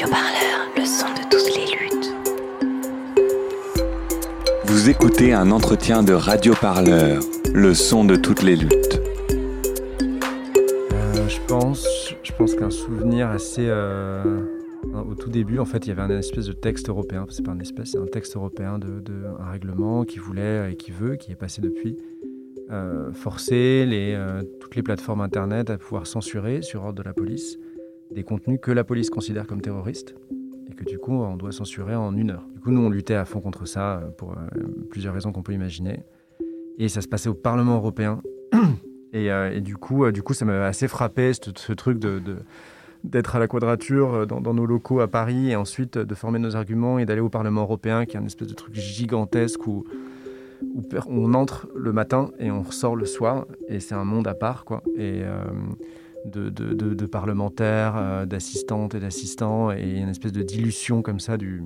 Radio Parleur, le son de toutes les luttes. Vous écoutez un entretien de Radio Parleur, le son de toutes les luttes. Euh, je pense, je pense qu'un souvenir assez. euh, au tout début, en fait, il y avait un espèce de texte européen. C'est pas un espèce, c'est un texte européen de, de- un règlement qui voulait et qui veut, qui est passé depuis, euh, forcer les, euh, toutes les plateformes internet à pouvoir censurer sur ordre de la police des contenus que la police considère comme terroristes et que du coup on doit censurer en une heure. Du coup, nous on luttait à fond contre ça euh, pour euh, plusieurs raisons qu'on peut imaginer. Et ça se passait au Parlement européen. Et, euh, et du coup, du coup, ça m'avait assez frappé ce, truc de, d'être à la quadrature dans, nos locaux à Paris et ensuite de former nos arguments et d'aller au Parlement européen, qui est un espèce de truc gigantesque où, on entre le matin et on ressort le soir et c'est un monde à part, quoi. Et de, parlementaires, euh, d'assistantes et d'assistants et une espèce de dilution comme ça du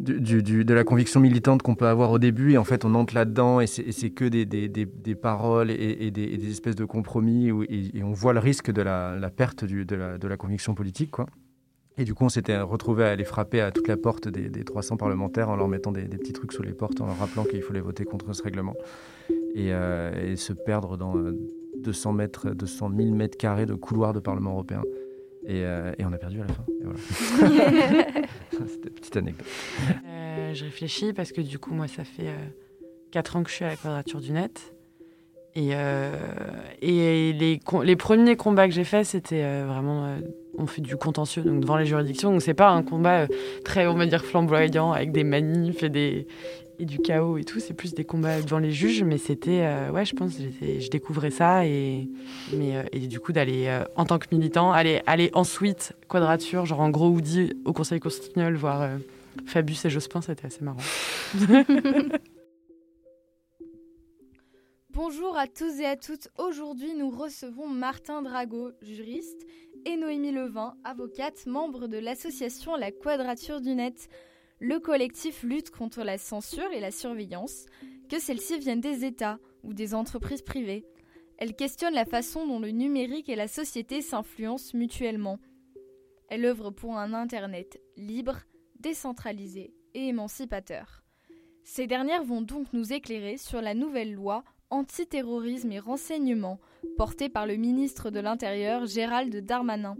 de la conviction militante qu'on peut avoir au début et en fait on entre là-dedans et c'est que des, des- paroles et, des, espèces de compromis où- et, on voit le risque de la, perte de, la, conviction politique quoi. Et du coup on s'était retrouvé à aller frapper à toute la porte des, des 300 parlementaires en leur mettant des, petits trucs sous les portes en leur rappelant qu'il fallait voter contre ce règlement et, euh, se perdre dans euh, 200 mètres, 200 000 mètres carrés de couloirs de Parlement européen. Et, euh, et on a perdu à la fin. Voilà. C'était une petite anecdote. Euh, je réfléchis parce que du coup, moi, ça fait 4 ans que je suis à la Quadrature du Net. Et, euh, les, premiers combats que j'ai faits, c'était euh, vraiment. euh, on fait du contentieux donc devant les juridictions. Donc, c'est pas un combat très, on va dire, flamboyant avec des manifs et, des, et du chaos et tout. C'est plus des combats devant les juges. Mais c'était. ouais, je pense, je découvrais ça. Et, mais, et du coup, d'aller, en tant que militant, aller, aller ensuite, Quadrature, genre en gros Woody au Conseil constitutionnel, voir. Fabius et Jospin, c'était assez marrant. Bonjour à tous et à toutes. Aujourd'hui, nous recevons Martin Drago, juriste, et Noémie Levin, avocate, membre de l'association La Quadrature du Net. Le collectif lutte contre la censure et la surveillance, que celles-ci viennent des États ou des entreprises privées. Elle questionne la façon dont le numérique et la société s'influencent mutuellement. Elle œuvre pour un Internet libre, décentralisé et émancipateur. Ces dernières vont donc nous éclairer sur la nouvelle loi antiterrorisme et renseignement portée par le ministre de l'Intérieur Gérald Darmanin.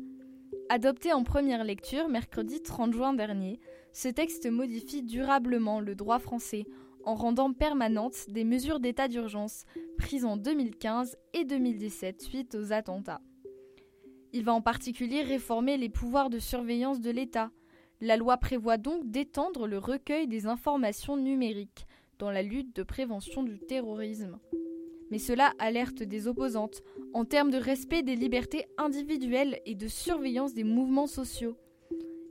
Adopté en première lecture mercredi 30 juin dernier, ce texte modifie durablement le droit français en rendant permanentes des mesures d'état d'urgence prises en 2015 et 2017 suite aux attentats. Il va en particulier réformer les pouvoirs de surveillance de l'État. La loi prévoit donc d'étendre le recueil des informations numériques dans la lutte de prévention du terrorisme. Mais cela alerte des opposantes en termes de respect des libertés individuelles et de surveillance des mouvements sociaux.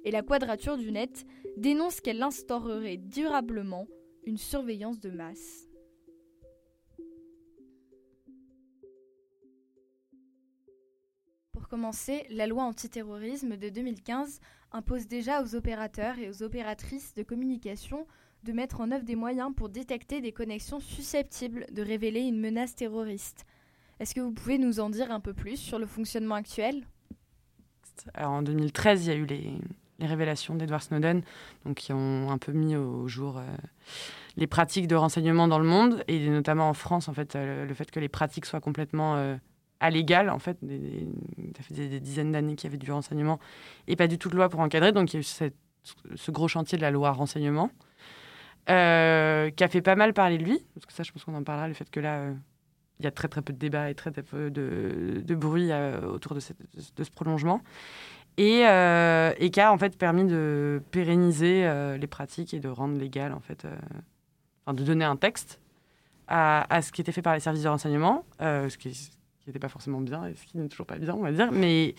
Et la quadrature du net dénonce qu'elle instaurerait durablement une surveillance de masse. Pour commencer, la loi antiterrorisme de 2015 impose déjà aux opérateurs et aux opératrices de communication de mettre en œuvre des moyens pour détecter des connexions susceptibles de révéler une menace terroriste. Est-ce que vous pouvez nous en dire un peu plus sur le fonctionnement actuel? Alors, en 2013, il y a eu les, révélations d'Edward Snowden, donc qui ont un peu mis au jour euh, les pratiques de renseignement dans le monde, et notamment en France, en fait, euh, le fait que les pratiques soient complètement euh, en fait, des, ça fait des, dizaines d'années qu'il y avait du renseignement, et pas du tout de loi pour encadrer, donc il y a eu ce gros chantier de la loi renseignement, euh, qui a fait pas mal parler de lui, parce que ça, je pense qu'on en parlera, le fait que là, euh, il y a très très peu de débats et très très peu de, bruit euh, autour de, ce prolongement. Et, qui a en fait permis de pérenniser les pratiques et de rendre légal en fait, enfin, de donner un texte à, ce qui était fait par les services de renseignement, ce qui n'était pas forcément bien et ce qui n'est toujours pas bien, on va dire, mais,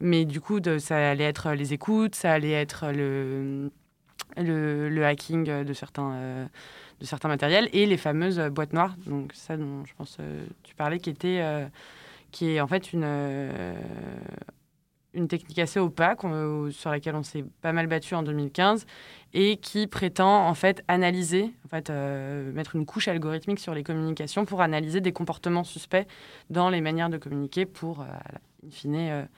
mais du coup, ça allait être les écoutes, ça allait être le, le, hacking de certains, euh, de certains matériels et les fameuses boîtes noires, donc ça dont je pense euh, tu parlais, qui était euh, qui est en fait une, euh, une technique assez opaque sur laquelle on s'est pas mal battu en 2015 et qui prétend en fait analyser, en fait, mettre une couche algorithmique sur les communications pour analyser des comportements suspects dans les manières de communiquer pour, in fine,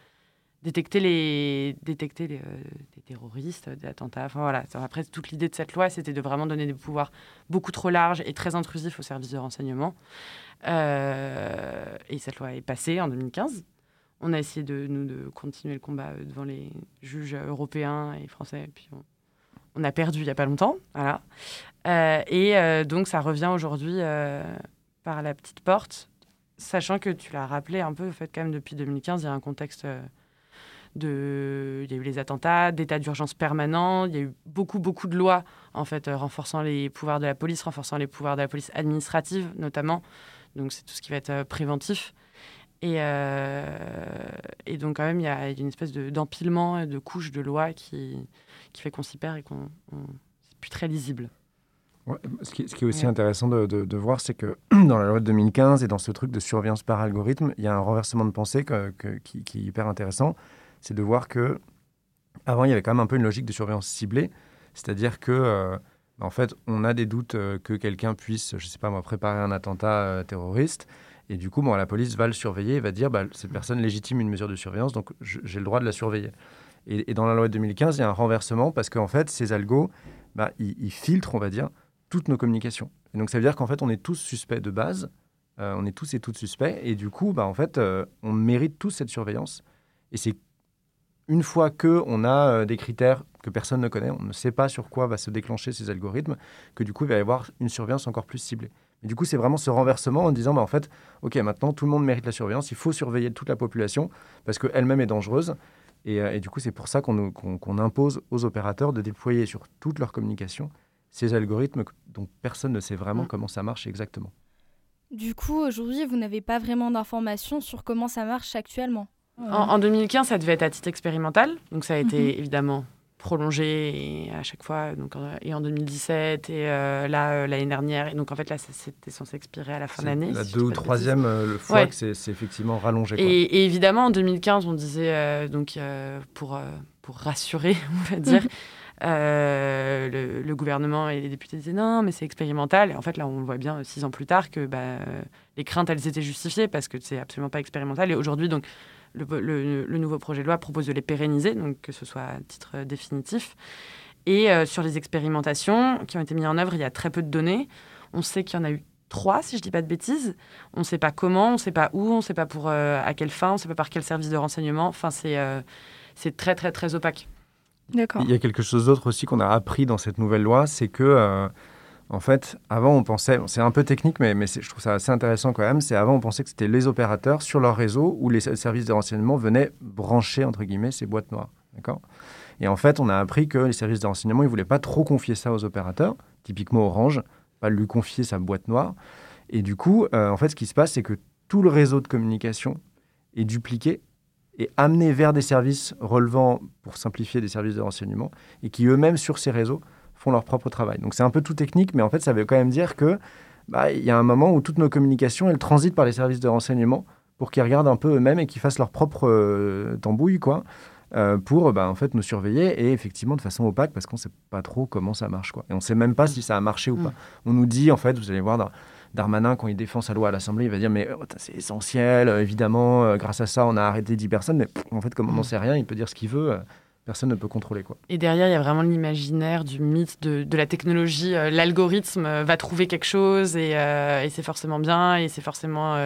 détecter les, détecter les, des terroristes, des attentats. Enfin, voilà. Après, toute l'idée de cette loi, c'était de vraiment donner des pouvoirs beaucoup trop larges et très intrusifs aux services de renseignement. et cette loi est passée en 2015. On a essayé de, nous, de continuer le combat devant les juges européens et français, puis on, a perdu il n'y a pas longtemps. Voilà. Euh, et euh, donc, ça revient aujourd'hui euh, par la petite porte, sachant que tu l'as rappelé un peu, en fait, quand même, depuis 2015, il y a un contexte de. Il y a eu les attentats, d'état d'urgence permanent, il y a eu beaucoup, beaucoup de lois, en fait, renforçant les pouvoirs de la police, renforçant les pouvoirs de la police administrative, notamment. Donc, c'est tout ce qui va être préventif. Et, et, donc, quand même, il y a une espèce d'empilement de couches de lois qui, qui fait qu'on s'y perd et qu'on c'est plus très lisible. ce, qui, ce, qui, est aussi intéressant de, de, voir, c'est que dans la loi de 2015 et dans ce truc de surveillance par algorithme, il y a un renversement de pensée que, qui, qui, est hyper intéressant. C'est de voir que avant, il y avait quand même un peu une logique de surveillance ciblée, c'est-à-dire que euh, en fait, on a des doutes euh, que quelqu'un puisse, je sais pas moi, préparer un attentat euh, terroriste. Et du coup, bon, la police va le surveiller et va dire bah, cette personne légitime une mesure de surveillance, donc j'ai le droit de la surveiller. Et, dans la loi de 2015, il y a un renversement parce qu'en fait, ces algos, bah, ils, filtrent, on va dire, toutes nos communications. Donc, ça veut dire qu'en fait, on est tous suspects de base. On est tous et toutes suspects. Et du coup, bah, en fait, on mérite tous cette surveillance. Et c'est une fois qu'on a euh, des critères que personne ne connaît, on ne sait pas sur quoi va se déclencher ces algorithmes, que du coup, il va y avoir une surveillance encore plus ciblée. Et du coup, c'est vraiment ce renversement en disant, bah, en fait, OK, maintenant, tout le monde mérite la surveillance, il faut surveiller toute la population parce qu'elle-même est dangereuse. Euh, et, du coup, c'est pour ça qu'on impose aux opérateurs de déployer sur toute leur communication ces algorithmes dont personne ne sait vraiment mm. comment ça marche exactement. Du coup, aujourd'hui, vous n'avez pas vraiment d'informations sur comment ça marche actuellement? En, 2015, ça devait être à titre expérimental. Donc, ça a été mm-hmm. évidemment prolongé à chaque fois, donc, et en 2017, et euh, là, euh, l'année dernière. Et donc, en fait, là, c'était censé expirer à la fin de l'année. La deux ou troisième euh, fois que c'est effectivement rallongé. Et, évidemment, en 2015, on disait, donc, pour, pour rassurer, on va dire, le, le, gouvernement et les députés disaient non, mais c'est expérimental. Et en fait, là, on voit bien, six ans plus tard, que bah, les craintes, elles étaient justifiées parce que c'est absolument pas expérimental. Et aujourd'hui, donc, le, nouveau projet de loi propose de les pérenniser, donc que ce soit à titre euh, définitif. Et euh, sur les expérimentations qui ont été mises en œuvre, il y a très peu de données. On sait qu'il y en a eu trois, si je ne dis pas de bêtises. On ne sait pas comment, on ne sait pas où, on ne sait pas pour euh, à quelle fin, on ne sait pas par quel service de renseignement. Enfin, c'est c'est très, très, très opaque. D'accord. Il y a quelque chose d'autre aussi qu'on a appris dans cette nouvelle loi, c'est que en fait, avant, on pensait, c'est un peu technique, mais, je trouve ça assez intéressant quand même, c'est avant, on pensait que c'était les opérateurs sur leur réseau où les services de renseignement venaient brancher, entre guillemets, ces boîtes noires. D'accord? Et en fait, on a appris que les services de renseignement, ils ne voulaient pas trop confier ça aux opérateurs, typiquement Orange, pas lui confier sa boîte noire. Et du coup, euh, en fait, ce qui se passe, c'est que tout le réseau de communication est dupliqué et amené vers des services relevant, pour simplifier, des services de renseignement, et qui eux-mêmes, sur ces réseaux, font leur propre travail. Donc c'est un peu tout technique, mais en fait, ça veut quand même dire que bah, il y a un moment où toutes nos communications, elles transitent par les services de renseignement pour qu'ils regardent un peu eux-mêmes et qu'ils fassent leur propre euh, tambouille, quoi, euh, pour bah, en fait nous surveiller et effectivement de façon opaque parce qu'on ne sait pas trop comment ça marche, quoi. Et on ne sait même pas si ça a marché ou pas. Mm. On nous dit, en fait, vous allez voir. Darmanin, quand il défend sa loi à l'Assemblée, il va dire Mais oh, c'est essentiel, évidemment, grâce à ça, on a arrêté 10 personnes. Mais en fait, comme on n'en mm. sait rien, il peut dire ce qu'il veut personne ne peut contrôler. Quoi. Et derrière, il y a vraiment l'imaginaire du mythe de, la technologie. Euh, l'algorithme euh, va trouver quelque chose euh, et, c'est forcément bien et c'est forcément...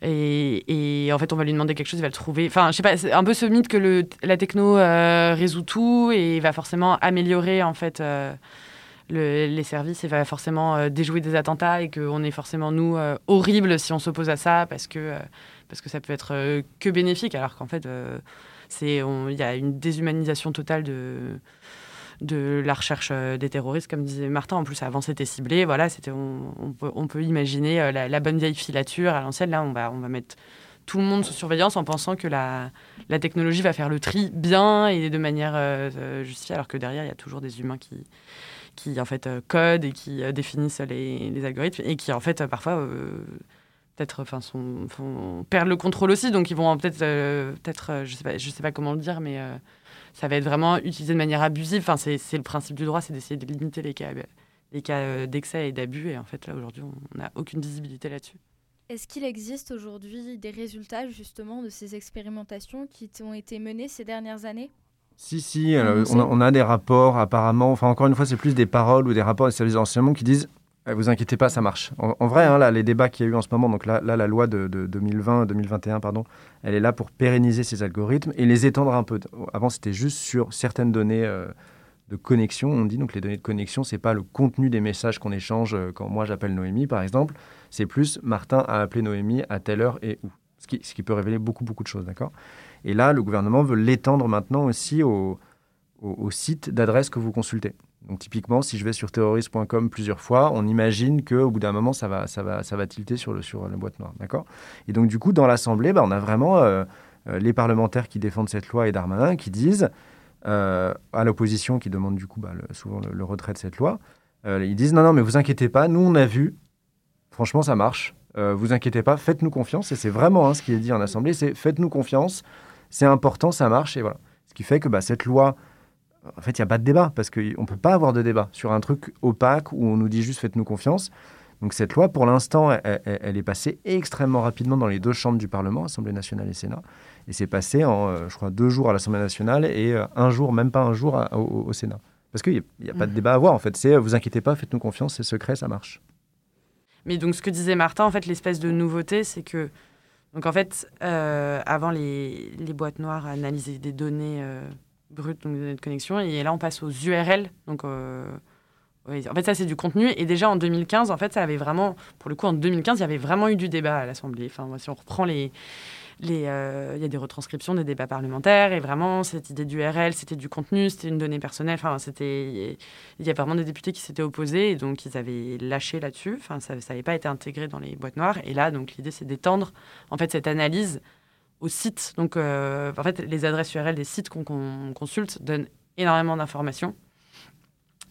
et, en fait, on va lui demander quelque chose, il va le trouver. Enfin, je sais pas, c'est un peu ce mythe que la techno résout tout et va forcément améliorer en fait les services et va forcément déjouer des attentats et qu'on est forcément nous horribles si on s'oppose à ça parce que parce que ça peut être que bénéfique alors qu'en fait c'est il y a une déshumanisation totale de la recherche euh, des terroristes, comme disait Martin. En plus, avant, c'était ciblé. Voilà, c'était, on, peut, imaginer euh, la, bonne vieille filature à l'ancienne. Là, on va, mettre tout le monde sous surveillance en pensant que la, technologie va faire le tri bien et de manière euh, justifiée, alors que derrière, il y a toujours des humains qui, qui en fait, codent et qui définissent les, les, algorithmes et qui, en fait, parfois peut-être enfin son, perdre le contrôle aussi donc ils vont peut-être euh, peut-être euh, je sais pas je sais pas comment le dire mais euh, ça va être vraiment utilisé de manière abusive. Enfin c'est le principe du droit c'est d'essayer de limiter les cas les cas d'excès et d'abus. Et en fait là aujourd'hui on n'a aucune visibilité là-dessus. Est-ce qu'il existe aujourd'hui des résultats justement de ces expérimentations qui ont été menées ces dernières années? Si, si, on, a, des rapports apparemment, enfin encore une fois, c'est plus des paroles ou des rapports des services d'enseignement qui disent vous inquiétez pas, ça marche. En, vrai, hein, là, les débats qu'il y a eu en ce moment, donc là, la loi de, 2020, 2021, pardon, elle est là pour pérenniser ces algorithmes et les étendre un peu. Avant, c'était juste sur certaines données euh, de connexion. On dit donc les données de connexion, c'est pas le contenu des messages qu'on échange euh, quand moi j'appelle Noémie, par exemple. C'est plus Martin a appelé Noémie à telle heure et où. Ce qui, peut révéler beaucoup, de choses, d'accord? Et là, le gouvernement veut l'étendre maintenant aussi aux au, sites d'adresse que vous consultez. Donc typiquement, si je vais sur terroriste.com plusieurs fois, on imagine qu'au bout d'un moment, ça va, ça, va, ça va tilter sur, le, sur la boîte noire. D'accord? Et donc du coup, dans l'Assemblée, bah, on a vraiment euh, euh, les parlementaires qui défendent cette loi et Darmanin qui disent, euh, à l'opposition qui demande du coup bah, souvent le, retrait de cette loi, ils disent non, non, mais vous inquiétez pas, nous on a vu, franchement ça marche, vous inquiétez pas, faites-nous confiance. Et c'est vraiment hein, ce qui est dit en Assemblée, c'est faites-nous confiance, c'est important, ça marche. Et voilà. Ce qui fait que bah, cette loi en fait, il n'y a pas de débat, parce qu'on ne peut pas avoir de débat sur un truc opaque où on nous dit juste faites-nous confiance. Donc cette loi, pour l'instant, elle, est passée extrêmement rapidement dans les deux chambres du Parlement, Assemblée nationale et Sénat. Et c'est passé en, euh, je crois, deux jours à l'Assemblée nationale et euh, un jour, même pas un jour, au, Sénat. Parce qu'il n'y a, pas de mmh. débat à avoir, en fait. C'est, euh, vous inquiétez pas, faites-nous confiance, c'est secret, ça marche. Mais donc ce que disait Martin, en fait, l'espèce de nouveauté, c'est que, donc en fait, avant, les, les, boîtes noires analysaient des données brut, donc données de connexion. Et là, on passe aux URL. Donc, euh, en fait, ça, c'est du contenu. Et déjà, en 2015, en fait, ça avait vraiment, pour le coup, en 2015, il y avait vraiment eu du débat à l'Assemblée. Enfin, si on reprend les. les euh, il y a des retranscriptions des débats parlementaires et vraiment cette idée d'URL c'était du contenu c'était une donnée personnelle enfin c'était il y a vraiment des députés qui s'étaient opposés et donc ils avaient lâché là-dessus enfin ça n'avait pas été intégré dans les boîtes noires et là donc l'idée c'est d'étendre en fait cette analyse aux sites. Donc, euh, en fait, les adresses URL des sites qu'on consulte donnent énormément d'informations.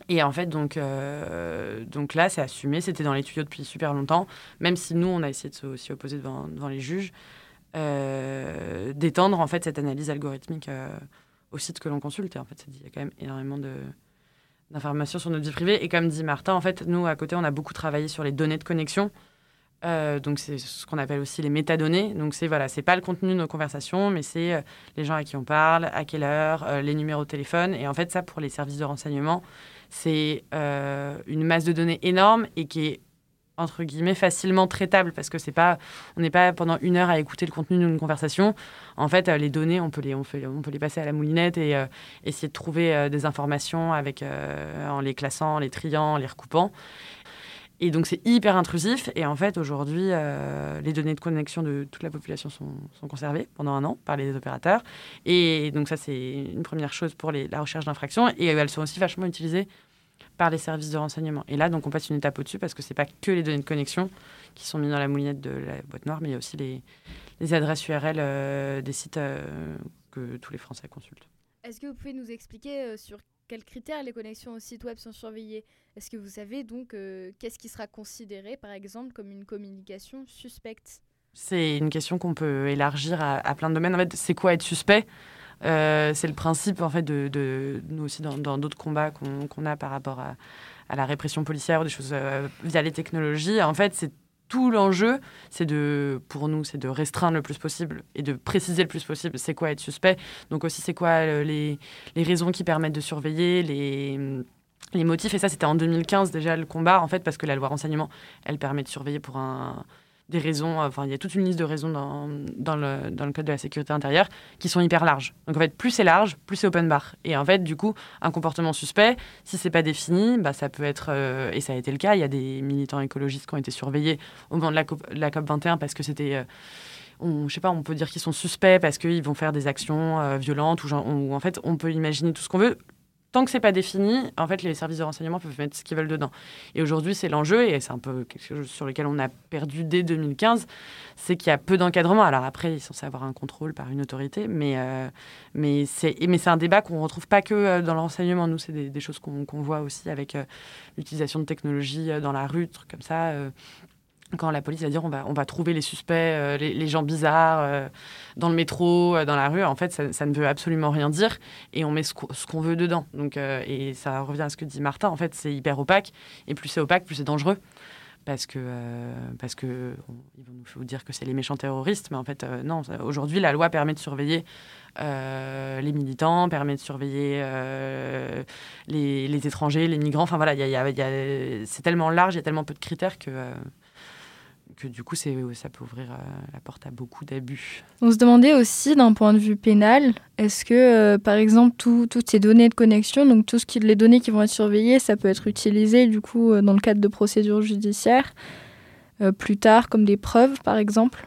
Et en fait, donc, euh, donc là, c'est assumé. C'était dans les tuyaux depuis super longtemps, même si nous, on a essayé de s'y opposer devant, devant, les juges, euh, d'étendre en fait cette analyse algorithmique aux sites que l'on consulte. Et en fait, il y a quand même énormément d'informations sur notre vie privée. Et comme dit Martin, en fait, nous, à côté, on a beaucoup travaillé sur les données de connexion. Euh, donc c'est ce qu'on appelle aussi les métadonnées. Donc c'est voilà, c'est pas le contenu de nos conversations, mais c'est euh, les gens à qui on parle, à quelle heure, euh, les numéros de téléphone. Et en fait ça pour les services de renseignement, c'est une masse de données énorme et qui est entre guillemets facilement traitable parce que c'est pas on n'est pas pendant une heure à écouter le contenu d'une conversation en fait les données on peut les on, peut les passer à la moulinette et essayer de trouver des informations avec en les classant en les triant en les recoupant et donc c'est hyper intrusif. Et en fait, aujourd'hui, euh, les données de connexion de toute la population sont, conservées pendant un an par les opérateurs. Et donc ça, c'est une première chose pour la recherche d'infractions. Et elles sont aussi vachement utilisées par les services de renseignement. Et là, donc on passe une étape au-dessus parce que c'est pas que les données de connexion qui sont mises dans la moulinette de la boîte noire, mais il y a aussi les, adresses URL euh, des sites euh, que tous les Français consultent. Est-ce que vous pouvez nous expliquer sur quels critères les connexions au site web sont surveillées? Est-ce que vous savez donc euh, qu'est-ce qui sera considéré, par exemple, comme une communication suspecte? C'est une question qu'on peut élargir à, plein de domaines. En fait, c'est quoi être suspect? Euh, C'est le principe, en fait, de, nous aussi dans d'autres combats qu'on a par rapport à, la répression policière ou des choses euh, via les technologies. En fait, c'est tout l'enjeu, c'est de, pour nous, c'est de restreindre le plus possible et de préciser le plus possible c'est quoi être suspect. Donc aussi, c'est quoi euh, les, les, raisons qui permettent de surveiller, les, les motifs. Et ça, c'était en 2015 déjà le combat, en fait, parce que la loi renseignement, elle permet de surveiller pour un, des raisons, enfin, il y a toute une liste de raisons dans, dans, le, dans le code de la sécurité intérieure qui sont hyper larges. Donc, en fait, plus c'est large, plus c'est open bar. Et en fait, du coup, un comportement suspect, si c'est pas défini, bah, ça peut être, euh, et ça a été le cas, il y a des militants écologistes qui ont été surveillés au moment de la COP, la COP 21 parce que c'était. Euh, on, je sais pas, on peut dire qu'ils sont suspects parce qu'ils vont faire des actions euh, violentes ou, en fait on peut imaginer tout ce qu'on veut tant que c'est pas défini, en fait, les services de renseignement peuvent mettre ce qu'ils veulent dedans. Et aujourd'hui, c'est l'enjeu, et c'est un peu quelque chose sur lequel on a perdu dès 2015, c'est qu'il y a peu d'encadrement. Alors après, ils sont censés avoir un contrôle par une autorité, mais, euh, mais c'est un débat qu'on retrouve pas que euh, dans l'enseignement. Nous, c'est des, choses qu'on voit aussi avec euh, l'utilisation de technologies dans la rue, trucs comme ça quand la police va dire on va, on va trouver les suspects, euh, les, gens bizarres euh, dans le métro, euh, dans la rue, en fait, ça, ne veut absolument rien dire et on met ce qu'on veut dedans. Donc, et ça revient à ce que dit Martin, en fait, c'est hyper opaque et plus c'est opaque, plus c'est dangereux parce que, parce que vont nous dire que c'est les méchants terroristes, mais en fait, non. Aujourd'hui, la loi permet de surveiller les militants, permet de surveiller les, étrangers, les migrants. Enfin voilà, c'est tellement large, il y a tellement peu de critères que que du coup, c'est, ça peut ouvrir euh, la porte à beaucoup d'abus. On se demandait aussi, d'un point de vue pénal, est-ce que, euh, par exemple, toutes ces données de connexion, donc tout ce qui, les données qui vont être surveillées, ça peut être utilisé, du coup, euh, dans le cadre de procédures judiciaires, plus tard, comme des preuves, par exemple?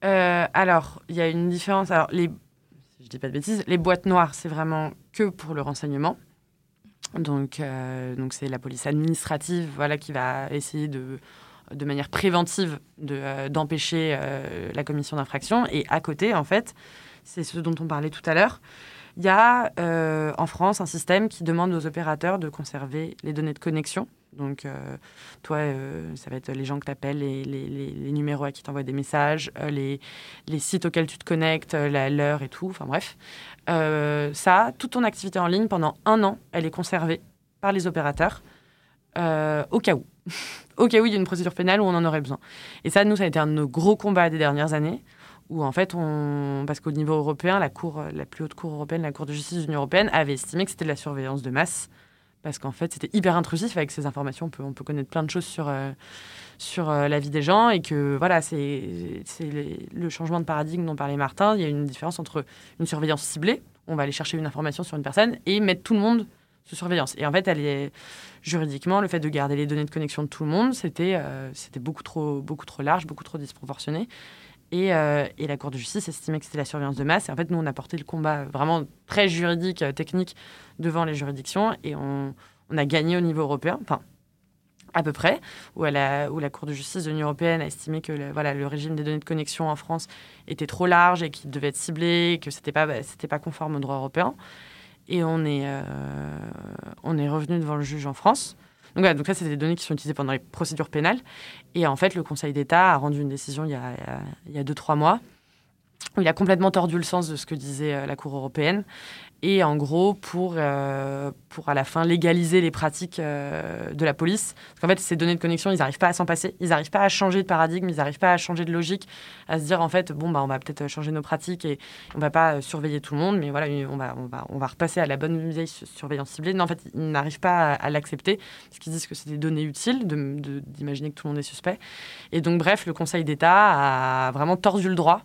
Alors, il y a une différence. Alors, les, si je dis pas de bêtises, les boîtes noires, c'est vraiment que pour le renseignement. Donc, donc c'est la police administrative, voilà, qui va essayer de de manière préventive euh, d'empêcher euh, la commission d'infraction. Et à côté, en fait, c'est ce dont on parlait tout à l'heure, il y a euh, en France un système qui demande aux opérateurs de conserver les données de connexion. Donc, toi, ça va être les gens que tu appelles, les, numéros à qui tu envoies des messages, les, sites auxquels tu te connectes, l'heure et tout. Enfin bref. ça, toute ton activité en ligne, pendant un an, elle est conservée par les opérateurs au cas où. au cas où il y a une procédure pénale où on en aurait besoin. Et ça, nous, ça a été un de nos gros combats des dernières années, où en fait, parce qu'au niveau européen, la, cour, la plus haute cour européenne, la Cour de justice de l'Union européenne, avait estimé que c'était de la surveillance de masse, parce qu'en fait, c'était hyper intrusif avec ces informations. On peut, on peut connaître plein de choses sur, euh, sur euh, la vie des gens, et que voilà, c'est le changement de paradigme dont parlait Martin. Il y a une différence entre une surveillance ciblée, on va aller chercher une information sur une personne, et mettre tout le monde surveillance. Et en fait, elle est juridiquement, le fait de garder les données de connexion de tout le monde, c'était euh, c'était beaucoup trop, beaucoup trop large, beaucoup trop disproportionné. Et, euh, et, la Cour de justice estimait que c'était la surveillance de masse. Et en fait, nous, on a porté le combat vraiment très juridique, euh, technique, devant les juridictions. Et on, a gagné au niveau européen, enfin, à peu près, où la Cour de justice de l'Union européenne a estimé que le, voilà, le régime des données de connexion en France était trop large et qu'il devait être ciblé, que ce n'était pas, pas conforme au droit européen. Et on est, euh, on est revenu devant le juge en France. Donc, voilà, donc ça, c'est des données qui sont utilisées pendant les procédures pénales. Et en fait, le Conseil d'État a rendu une décision il y a, il y a deux, trois mois où il a complètement tordu le sens de ce que disait euh, la Cour européenne et en gros pour, euh, pour à la fin légaliser les pratiques euh, de la police. Parce qu'en fait, ces données de connexion, ils n'arrivent pas à s'en passer, ils n'arrivent pas à changer de paradigme, ils n'arrivent pas à changer de logique, à se dire en fait, bon, bah, on va peut-être changer nos pratiques et on va pas surveiller tout le monde, mais voilà, on va, on va, on va repasser à la bonne vieille surveillance ciblée. Non, en fait, ils n'arrivent pas à, l'accepter, parce qu'ils disent que c'est des données utiles d'imaginer que tout le monde est suspect. Et donc, bref, le Conseil d'État a vraiment tordu le droit.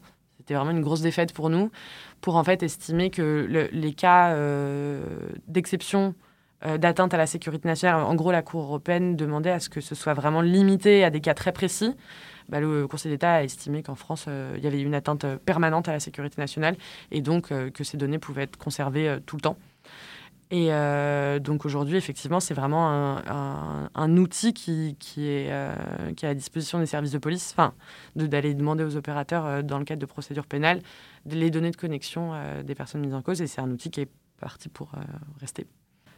C'était vraiment une grosse défaite pour nous pour en fait estimer que les cas euh, d'exception euh, d'atteinte à la sécurité nationale, en gros la Cour européenne demandait à ce que ce soit vraiment limité à des cas très précis. Bah, le Conseil d'État a estimé qu'en France, euh, il y avait une atteinte permanente à la sécurité nationale et donc que ces données pouvaient être conservées tout le temps. Et donc aujourd'hui, effectivement, c'est vraiment un, un, outil qui, qui est, qui est à disposition des services de police, enfin, d'aller demander aux opérateurs, dans le cadre de procédures pénales, les données de connexion euh, des personnes mises en cause. Et c'est un outil qui est parti pour euh, rester.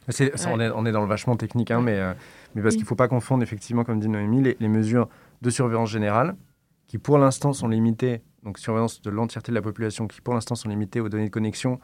on, est, on, est, dans le vachement technique, hein, mais, euh, mais parce qu'il ne faut pas confondre, effectivement, comme dit Noémie, les, les mesures de surveillance générale, qui pour l'instant sont limitées, donc surveillance de l'entièreté de la population, qui pour l'instant sont limitées aux données de connexion,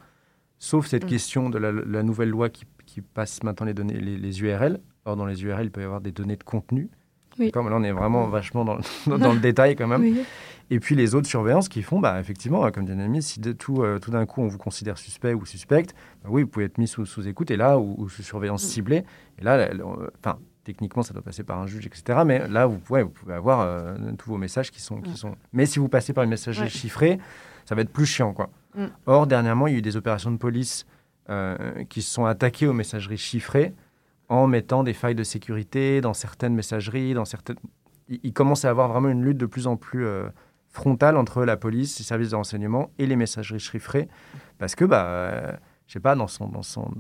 sauf cette mm. question de la, nouvelle loi qui, qui, passe maintenant les, données, les, URL. Or, dans les URL, il peut y avoir des données de contenu. Oui. là, on est vraiment vachement dans, dans, le détail quand même. Oui. Et puis les autres surveillances qui font, bah, effectivement, comme dit si de tout, euh, tout d'un coup on vous considère suspect ou suspecte, bah oui, vous pouvez être mis sous, sous écoute et là, ou, sous surveillance mm. ciblée. Et là, enfin, techniquement, ça doit passer par un juge, etc. Mais là, vous pouvez, vous pouvez avoir euh, tous vos messages qui sont, qui mm. sont. Mais si vous passez par une messagerie chiffrée, ça va être plus chiant, quoi. Mm. Or, dernièrement, il y a eu des opérations de police euh, qui se sont attaquées aux messageries chiffrées en mettant des failles de sécurité dans certaines messageries, dans certaines. Il, commence à avoir vraiment une lutte de plus en plus frontale entre la police, les services de renseignement et les messageries chiffrées, parce que, bah, euh, je sais pas, dans son, dans son,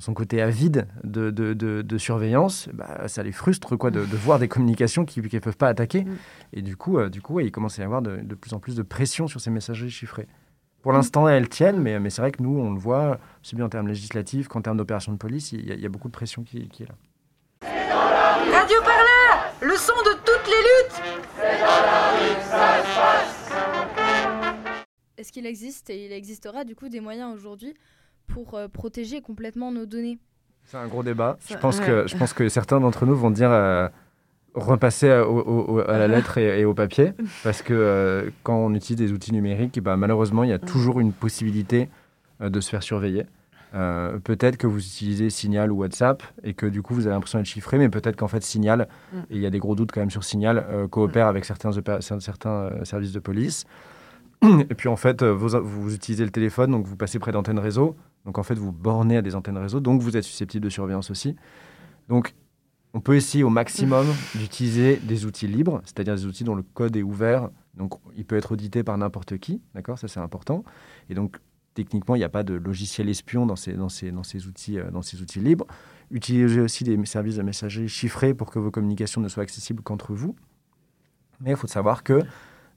son côté avide de, de, de, surveillance, bah, ça les frustre quoi, de, voir des communications qu'ils ne peuvent pas attaquer. Mm. Et du coup, euh, du coup il commence à y avoir de, plus en plus de pression sur ces messageries chiffrées. Pour l'instant, elles tiennent, mais, mais c'est vrai que nous, on le voit, aussi bien en termes législatifs qu'en termes d'opérations de police, il y, a beaucoup de pression qui, qui est là. Radio Parleur, le son de toutes les luttes est-ce qu'il existe et il existera du coup des moyens aujourd'hui pour euh, protéger complètement nos données C'est un gros débat. je pense, que, je pense que certains d'entre nous vont dire euh, repasser à, à la lettre et, au papier, parce que quand on utilise des outils numériques, bah, malheureusement, il y a toujours une possibilité de se faire surveiller. Euh, peut-être que vous utilisez Signal ou WhatsApp et que du coup vous avez l'impression d'être chiffré, mais peut-être qu'en fait Signal, et il y a des gros doutes quand même sur Signal, euh, coopère avec certains, certains euh, services de police. Et puis en fait, vous, vous, utilisez le téléphone, donc vous passez près d'antennes réseau. Donc en fait, vous bornez à des antennes réseau, donc vous êtes susceptible de surveillance aussi. Donc on peut essayer au maximum d'utiliser des outils libres, c'est-à-dire des outils dont le code est ouvert. Donc il peut être audité par n'importe qui, d'accord Ça c'est important. Et donc techniquement, il n'y a pas de logiciel espion dans ces, dans ces, dans ces, outils, euh, dans ces outils libres. Utilisez aussi des services de messagerie chiffrés pour que vos communications ne soient accessibles qu'entre vous. Mais il faut savoir que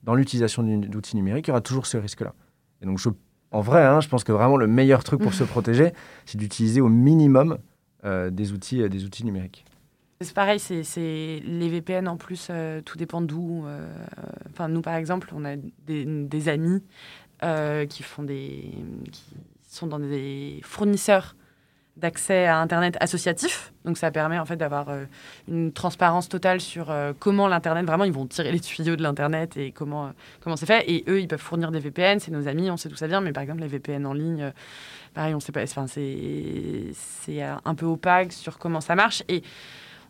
dans l'utilisation d'outils numériques, il y aura toujours ce risque-là. Et donc, je, en vrai, hein, je pense que vraiment le meilleur truc pour se protéger, c'est d'utiliser au minimum euh, des, outils, euh, des outils numériques. C'est pareil, c'est les VPN en plus, tout dépend d'où. Enfin, nous par exemple, on a des, des amis euh, qui font des, qui sont dans des fournisseurs d'accès à Internet associatif. Donc ça permet en fait d'avoir euh, une transparence totale sur euh, comment l'Internet, vraiment ils vont tirer les tuyaux de l'Internet et comment comment c'est fait. Et eux, ils peuvent fournir des VPN, c'est nos amis, on sait d'où ça vient, mais par exemple les VPN en ligne, pareil, on sait pas, enfin c'est un peu opaque sur comment ça marche. Et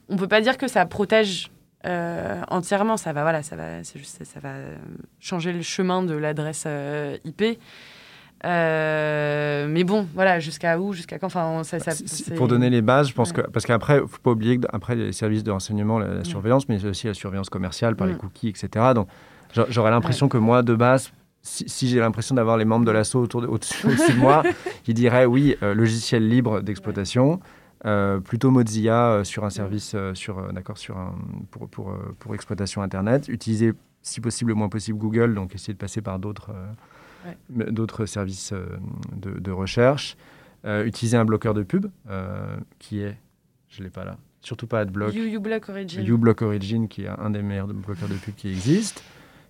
on peut pas dire que ça protège euh, entièrement. Ça va, voilà, ça va, ça, va changer le chemin de l'adresse euh, IP. Euh, mais bon, voilà, jusqu'à où, jusqu'à quand enfin, ça, Pour donner les bases, je pense que. Parce qu'après, il ne faut pas oublier que les services de renseignement, la, surveillance, mais aussi la surveillance commerciale par les mm. cookies, etc. Donc, j'aurais l'impression que moi, de base, si, j'ai l'impression d'avoir les membres de l'assaut autour au-dessus de, moi, ils diraient oui, logiciel libre d'exploitation. Euh, plutôt Mozilla euh, sur un service euh, sur, d'accord, sur un, pour, pour, pour, exploitation Internet. Utiliser, si possible, le moins possible Google, donc essayer de passer par d'autres d'autres services de, de recherche. utiliser un bloqueur de pub, qui est, je ne l'ai pas là, surtout pas AdBlock. uBlock Origin. uBlock Origin, qui est un des meilleurs bloqueurs de pub qui existent.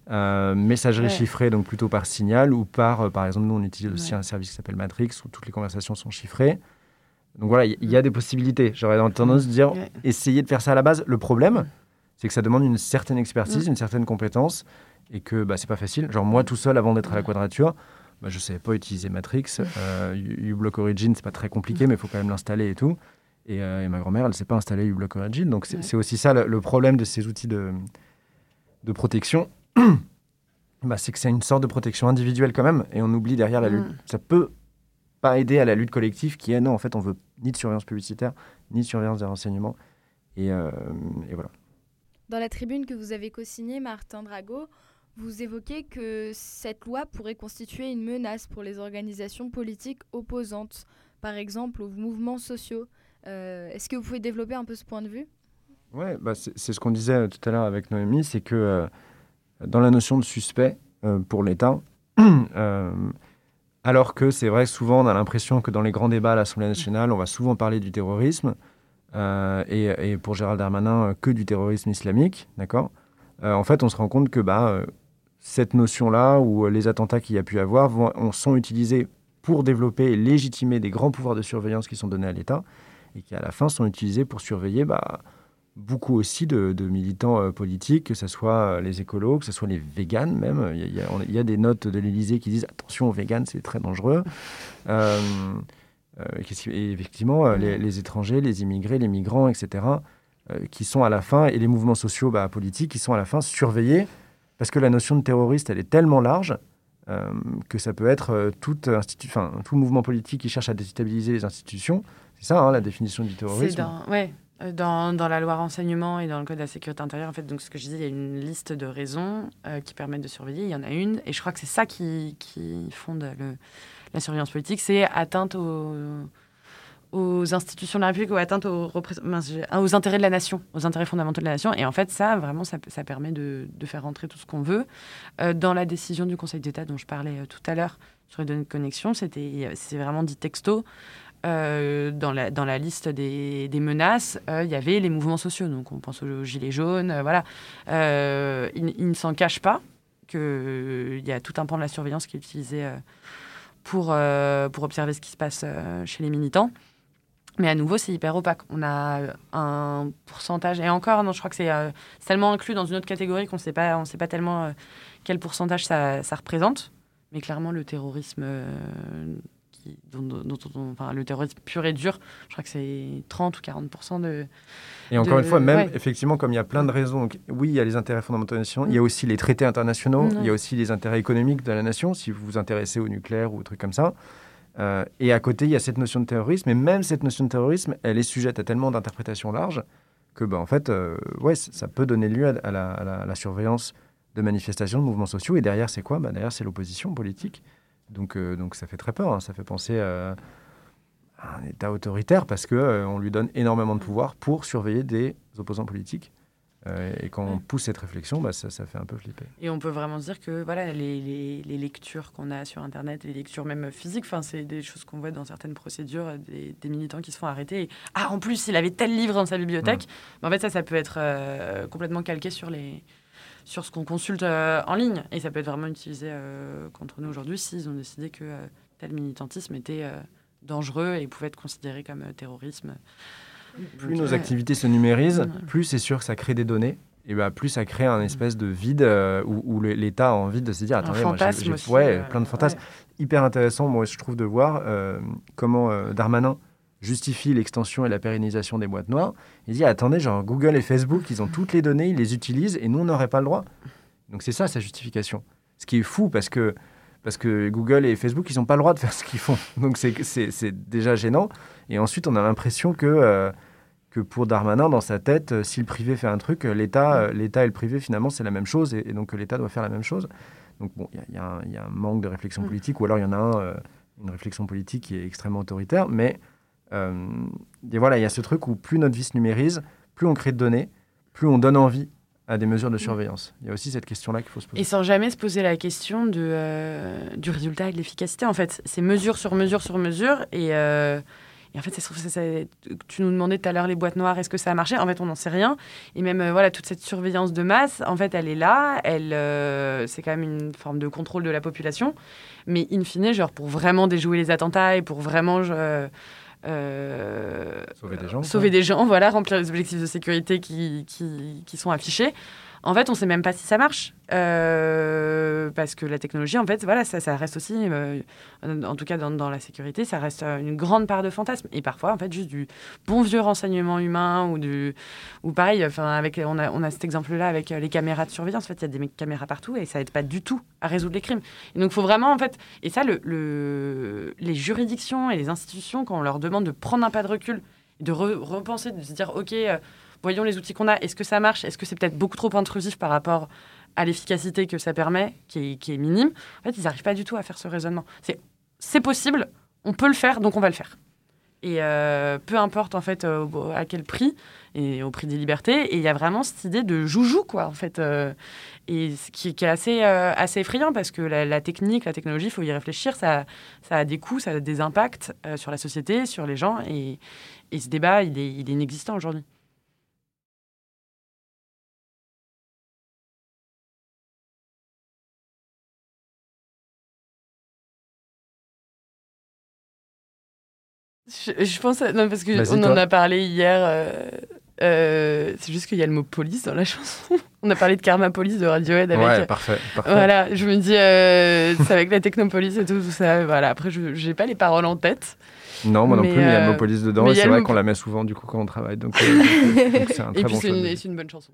messagerie chiffrée, donc plutôt par signal, ou par, par exemple, nous on utilise aussi un service qui s'appelle Matrix, où toutes les conversations sont chiffrées. Donc voilà, il y, a des possibilités. J'aurais tendance à dire, essayer de faire ça à la base. Le problème, c'est que ça demande une certaine expertise, mm. une certaine compétence, et que bah, c'est pas facile. Genre moi tout seul, avant d'être à la quadrature, bah, je savais pas utiliser Matrix. Mm. Euh, uBlock Origin, c'est pas très compliqué, mm. mais il faut quand même l'installer et tout. Euh, et, ma grand-mère, elle ne sait pas installer uBlock Origin. Donc c'est aussi ça le, problème de ces outils de, de protection. bah, c'est que c'est une sorte de protection individuelle quand même, et on oublie derrière la lutte. Ça peut pas aider à la lutte collective qui est non, en fait, on veut ni de surveillance publicitaire, ni de surveillance des renseignements. Et, euh, et voilà. Dans la tribune que vous avez co-signée, Martin Drago, vous évoquez que cette loi pourrait constituer une menace pour les organisations politiques opposantes, par exemple aux mouvements sociaux. Euh, est-ce que vous pouvez développer un peu ce point de vue? Oui, bah c'est ce qu'on disait euh, tout à l'heure avec Noémie, c'est que dans la notion de suspect pour l'État, alors que c'est vrai, souvent, on a l'impression que dans les grands débats à l'Assemblée nationale, on va souvent parler du terrorisme. Euh, et, pour Gérald Darmanin, euh, que du terrorisme islamique. D'accord? Euh, En fait, on se rend compte que bah, cette notion-là, ou les attentats qu'il y a pu avoir, vont, sont utilisés pour développer et légitimer des grands pouvoirs de surveillance qui sont donnés à l'État, et qui à la fin sont utilisés pour surveiller bah, beaucoup aussi de, militants euh, politiques, que ce soit euh, les écolos, que ce soit les véganes même. Il y a, des notes de l'Élysée qui disent attention aux véganes, c'est très dangereux. Euh, et effectivement, les, étrangers, les immigrés, les migrants, etc., qui sont à la fin, et les mouvements sociaux bah, politiques, qui sont à la fin surveillés, parce que la notion de terroriste, elle est tellement large que ça peut être tout, tout mouvement politique qui cherche à déstabiliser les institutions. C'est ça, hein, la définition du terrorisme. Dans... Ouais, euh, dans, la loi renseignement et dans le code de la sécurité intérieure, en fait, donc ce que je disais, il y a une liste de raisons euh, qui permettent de surveiller. Il y en a une, et je crois que c'est ça qui, fonde la surveillance politique, c'est atteinte aux, aux, institutions de la République ou atteinte aux, aux, intérêts de la nation, aux intérêts fondamentaux de la nation. Et en fait, ça, vraiment, ça, permet de, faire rentrer tout ce qu'on veut. Euh, dans la décision du Conseil d'État dont je parlais tout à l'heure sur les données de connexion, c'était, c'est vraiment dit texto. Euh, dans, la, dans la liste des, menaces, euh, il y avait les mouvements sociaux. Donc on pense aux gilets jaunes, euh, voilà. il, ne s'en cache pas qu'il y a tout un pan de la surveillance qui est utilisé pour, pour observer ce qui se passe chez les militants. Mais à nouveau, c'est hyper opaque. On a un pourcentage, et encore, non, je crois que c'est tellement inclus dans une autre catégorie qu'on ne sait pas, tellement quel pourcentage ça, ça, représente. Mais clairement, le terrorisme dont, enfin, le terrorisme pur et dur, je crois que c'est 30 ou 40 de. Et encore une fois, même effectivement, comme il y a plein de raisons, oui, il y a les intérêts fondamentaux de la nation, il y a mm. aussi les traités internationaux, il y a aussi les intérêts économiques de la nation, si vous vous intéressez au nucléaire ou aux trucs comme ça. Euh, et à côté, il y a cette notion de terrorisme, et même cette notion de terrorisme, elle est sujette à tellement d'interprétations larges que, ben, en fait, euh, ouais, ça peut donner lieu à, la, surveillance de manifestations, de mouvements sociaux. Et derrière, c'est quoi? Ben, Derrière, c'est l'opposition politique donc, euh, donc ça fait très peur, hein. ça fait penser à, un État autoritaire parce qu'on on lui donne énormément de pouvoir pour surveiller des opposants politiques. Euh, et quand on pousse cette réflexion, bah, ça, ça, fait un peu flipper. Et on peut vraiment se dire que voilà, les, les, lectures qu'on a sur Internet, les lectures même physiques, c'est des choses qu'on voit dans certaines procédures, des, des, militants qui se font arrêter. Et, ah, en plus, il avait tel livre dans sa bibliothèque. Mmh. en fait, ça, ça peut être complètement calqué sur les, sur ce qu'on consulte euh, en ligne. Et ça peut être vraiment utilisé euh, contre nous aujourd'hui s'ils ont décidé que euh, tel militantisme était dangereux et pouvait être considéré comme terrorisme. Plus nos activités se numérisent, plus c'est sûr que ça crée des données. Et bah, plus ça crée un espèce de vide où, l'État a envie de se dire attendez, moi, j'ai, ouais, plein de fantasmes. Hyper intéressant, moi, je trouve, de voir comment Darmanin justifie l'extension et la pérennisation des boîtes noires. Il dit attendez, genre Google et Facebook, ils ont toutes les données, ils les utilisent et nous, on n'aurait pas le droit. Donc c'est ça sa justification. Ce qui est fou parce que, parce que Google et Facebook, ils n'ont pas le droit de faire ce qu'ils font. Donc c'est déjà gênant. Et ensuite, on a l'impression que, euh, que pour Darmanin, dans sa tête, euh, si le privé fait un truc, euh, l'État et le privé, finalement, c'est la même chose et, donc l'État doit faire la même chose. Donc bon, il y, y, a un manque de réflexion mm. politique ou alors il y en a un, une réflexion politique qui est extrêmement autoritaire, mais euh, et voilà, il y a ce truc où plus notre vie se numérise, plus on crée de données, plus on donne envie à des mesures de surveillance. Il y a aussi cette question-là qu'il faut se poser. Et sans jamais se poser la question de, euh, du résultat et de l'efficacité. En fait, c'est mesure sur mesure sur mesure. Et, euh, et en fait, ça, tu nous demandais tout à l'heure les boîtes noires, est-ce que ça a marché? En fait, on n'en sait rien. Et même, voilà, toute cette surveillance de masse, en fait, elle est là. Elle, c'est quand même une forme de contrôle de la population. Mais in fine, genre, pour vraiment déjouer les attentats et pour vraiment... Euh, sauver des gens. Sauver des gens, voilà, remplir les objectifs de sécurité qui, qui, qui sont affichés. En fait, on ne sait même pas si ça marche. Euh, parce que la technologie, en fait, voilà, ça, ça reste aussi, euh, en tout cas dans, la sécurité, ça reste une grande part de fantasme. Et parfois, en fait, juste du bon vieux renseignement humain ou du. Ou pareil, avec, on, a, on a cet exemple-là avec les caméras de surveillance. En fait, il y a des caméras partout et ça n'aide pas du tout à résoudre les crimes. Et donc, il faut vraiment, en fait. Et ça, le, le, les juridictions et les institutions, quand on leur demande de prendre un pas de recul, de repenser, de se dire, OK voyons les outils qu'on a, est-ce que ça marche? Est-ce que c'est peut-être beaucoup trop intrusif par rapport à l'efficacité que ça permet, qui est, minime? En fait, ils n'arrivent pas du tout à faire ce raisonnement. C'est possible, on peut le faire, donc on va le faire. Et euh, peu importe en fait euh, à quel prix et au prix des libertés. Et il y a vraiment cette idée de joujou quoi en fait, euh, et qui, qui, est assez assez effrayant parce que la, technique, la technologie, il faut y réfléchir. Ça ça a des coûts, ça a des impacts sur la société, sur les gens. Et, et ce débat, il est, il est inexistant aujourd'hui. Je, pense, non, parce qu'on en a parlé hier. Euh, euh, c'est juste qu'il y a le mot police dans la chanson. On a parlé de Karma Police de Radiohead avec. Ouais, parfait, Voilà, je me dis, euh, c'est avec la technopolice et tout, tout ça. Voilà, après, je n'ai pas les paroles en tête. Non, moi non plus, mais il y a le mot police dedans. Et c'est vrai qu'on la met souvent, du coup, quand on travaille. Donc, c'est un très et puis, c'est une bonne chanson.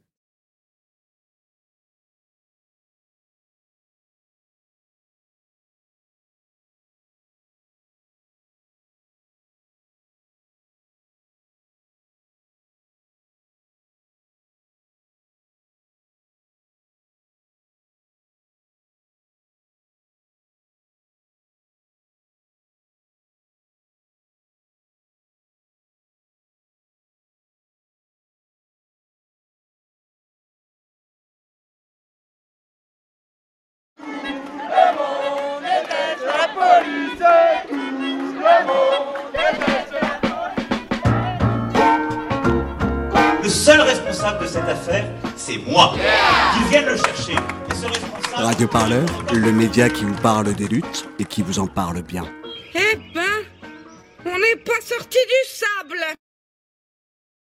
Le seul responsable de cette affaire, c'est moi. Qu'ils viennent le chercher. Radio Parleur, le média qui vous parle des luttes et qui vous en parle bien. Eh ben, On n'est pas sorti du sable